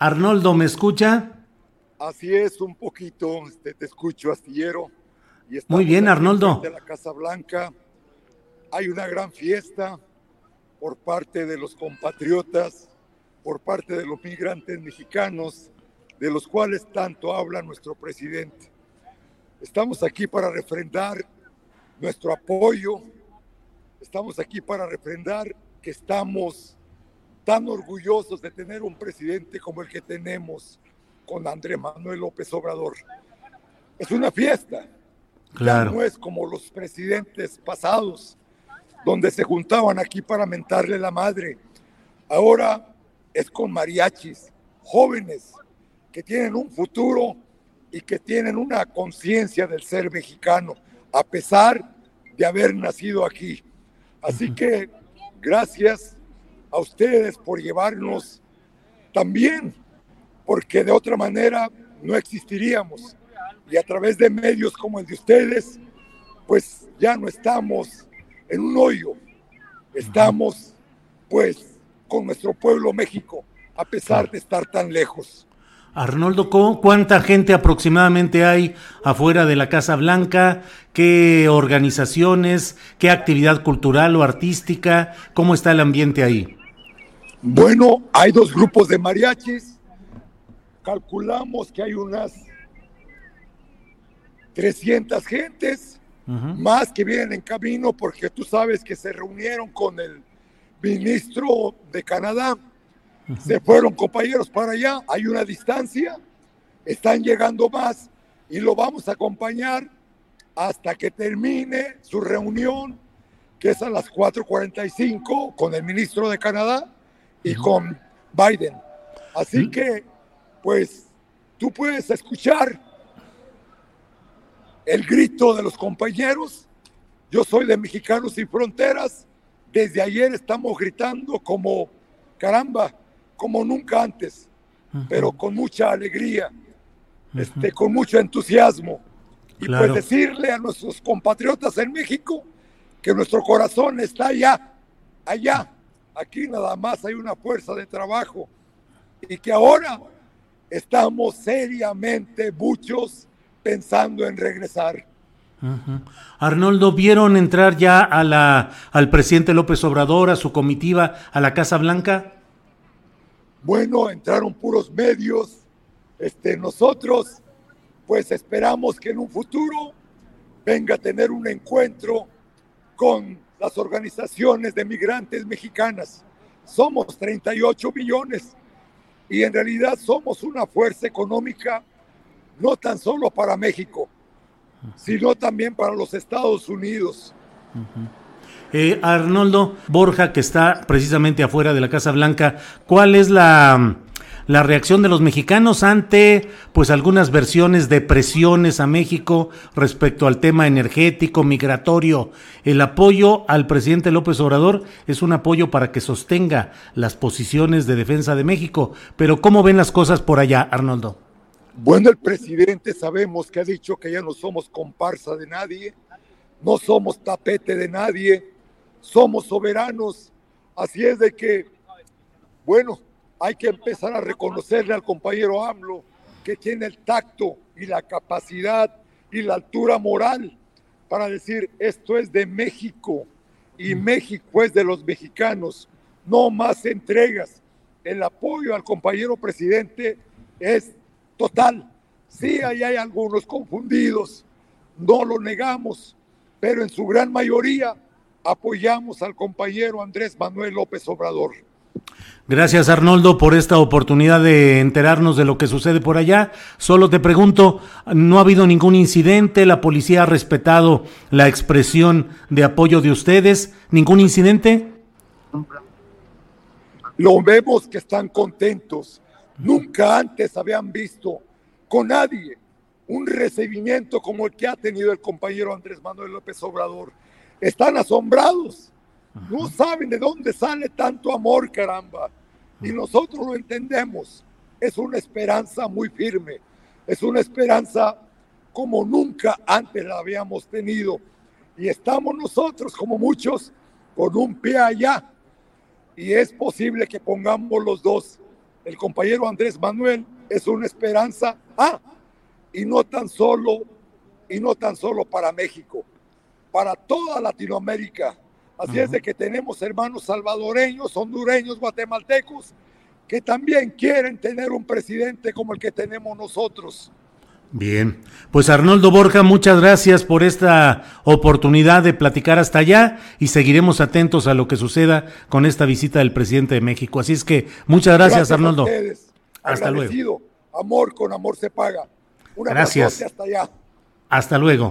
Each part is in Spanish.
Arnoldo, ¿me escucha? Así es, un poquito, este, te escucho, astillero. Y Muy bien, Arnoldo. De la Casa Blanca hay una gran fiesta por parte de los compatriotas, por parte de los migrantes mexicanos, de los cuales tanto habla nuestro presidente. Estamos aquí para refrendar nuestro apoyo, estamos aquí para refrendar que estamos tan orgullosos de tener un presidente como el que tenemos con Andrés Manuel López Obrador. Es una fiesta. Claro. no es como los presidentes pasados, donde se juntaban aquí para mentarle la madre. Ahora es con mariachis, jóvenes que tienen un futuro y que tienen una conciencia del ser mexicano, a pesar de haber nacido aquí. Así que gracias a ustedes por llevarnos también, porque de otra manera no existiríamos. Y a través de medios como el de ustedes, pues ya no estamos en un hoyo, estamos pues con nuestro pueblo México, a pesar de estar tan lejos. Arnoldo, ¿cuánta gente aproximadamente hay afuera de la Casa Blanca? ¿Qué organizaciones? ¿Qué actividad cultural o artística? ¿Cómo está el ambiente ahí? Bueno, hay dos grupos de mariachis. Calculamos que hay unas 300 gentes, más que vienen en camino porque tú sabes que se reunieron con el ministro de Canadá. Se fueron compañeros para allá, hay una distancia, están llegando más y lo vamos a acompañar hasta que termine su reunión, que es a las 4.45 con el ministro de Canadá y con Biden. Así que, pues, tú puedes escuchar el grito de los compañeros. Yo soy de Mexicanos Sin Fronteras. Desde ayer estamos gritando como, caramba, como nunca antes, pero con mucha alegría, este, con mucho entusiasmo. Y pues decirle a nuestros compatriotas en México que nuestro corazón está allá, allá, Aquí nada más hay una fuerza de trabajo y que ahora estamos seriamente muchos pensando en regresar. Arnoldo, ¿vieron entrar ya a la, al presidente López Obrador, a su comitiva, a la Casa Blanca? Bueno, entraron puros medios. Este, nosotros, pues esperamos que en un futuro venga a tener un encuentro con las organizaciones de migrantes mexicanas. Somos 38 millones y en realidad somos una fuerza económica no tan solo para México, sino también para los Estados Unidos. Eh, Arnoldo Borja, que está precisamente afuera de la Casa Blanca, ¿cuál es la la reacción de los mexicanos ante pues algunas versiones de presiones a México respecto al tema energético, migratorio. El apoyo al presidente López Obrador es un apoyo para que sostenga las posiciones de defensa de México. Pero ¿cómo ven las cosas por allá, Arnoldo? Bueno, el presidente sabemos que ha dicho que ya no somos comparsa de nadie, no somos tapete de nadie, somos soberanos. Así es de que, bueno, hay que empezar a reconocerle al compañero AMLO que tiene el tacto y la capacidad y la altura moral para decir esto es de México y mm. México es de los mexicanos. No más entregas. El apoyo al compañero presidente es total. Sí, ahí hay algunos confundidos, no lo negamos, pero en su gran mayoría apoyamos al compañero Andrés Manuel López Obrador. Gracias Arnoldo por esta oportunidad de enterarnos de lo que sucede por allá. Solo te pregunto, ¿no ha habido ningún incidente? ¿La policía ha respetado la expresión de apoyo de ustedes? ¿Ningún incidente? Lo vemos que están contentos. Nunca antes habían visto con nadie un recibimiento como el que ha tenido el compañero Andrés Manuel López Obrador. Están asombrados. No saben de dónde sale tanto amor, caramba y nosotros lo entendemos. Es una esperanza muy firme, es una esperanza como nunca antes la habíamos tenido. Y estamos nosotros, como muchos, con un pie allá. Y es posible que pongamos los dos. El compañero Andrés Manuel es una esperanza, ah, y no tan solo, y no tan solo para México, para toda Latinoamérica Así es de que tenemos hermanos salvadoreños, hondureños, guatemaltecos, que también quieren tener un presidente como el que tenemos nosotros. Bien, pues Arnoldo Borja, muchas gracias por esta oportunidad de platicar hasta allá y seguiremos atentos a lo que suceda con esta visita del presidente de México. Así es que muchas gracias, Arnoldo. Hasta luego. Amor con amor se paga. gracias. Hasta allá. Hasta luego.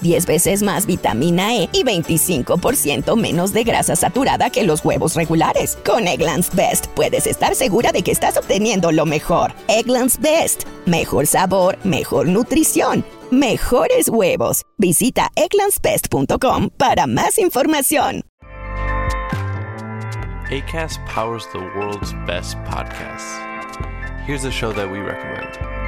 10 veces más vitamina E y 25% menos de grasa saturada que los huevos regulares. Con Eggland's Best puedes estar segura de que estás obteniendo lo mejor. Eggland's Best. Mejor sabor, mejor nutrición mejores huevos. Visita eclanspest.com para más información. ACAST powers the world's best podcasts. Here's a show that we recommend.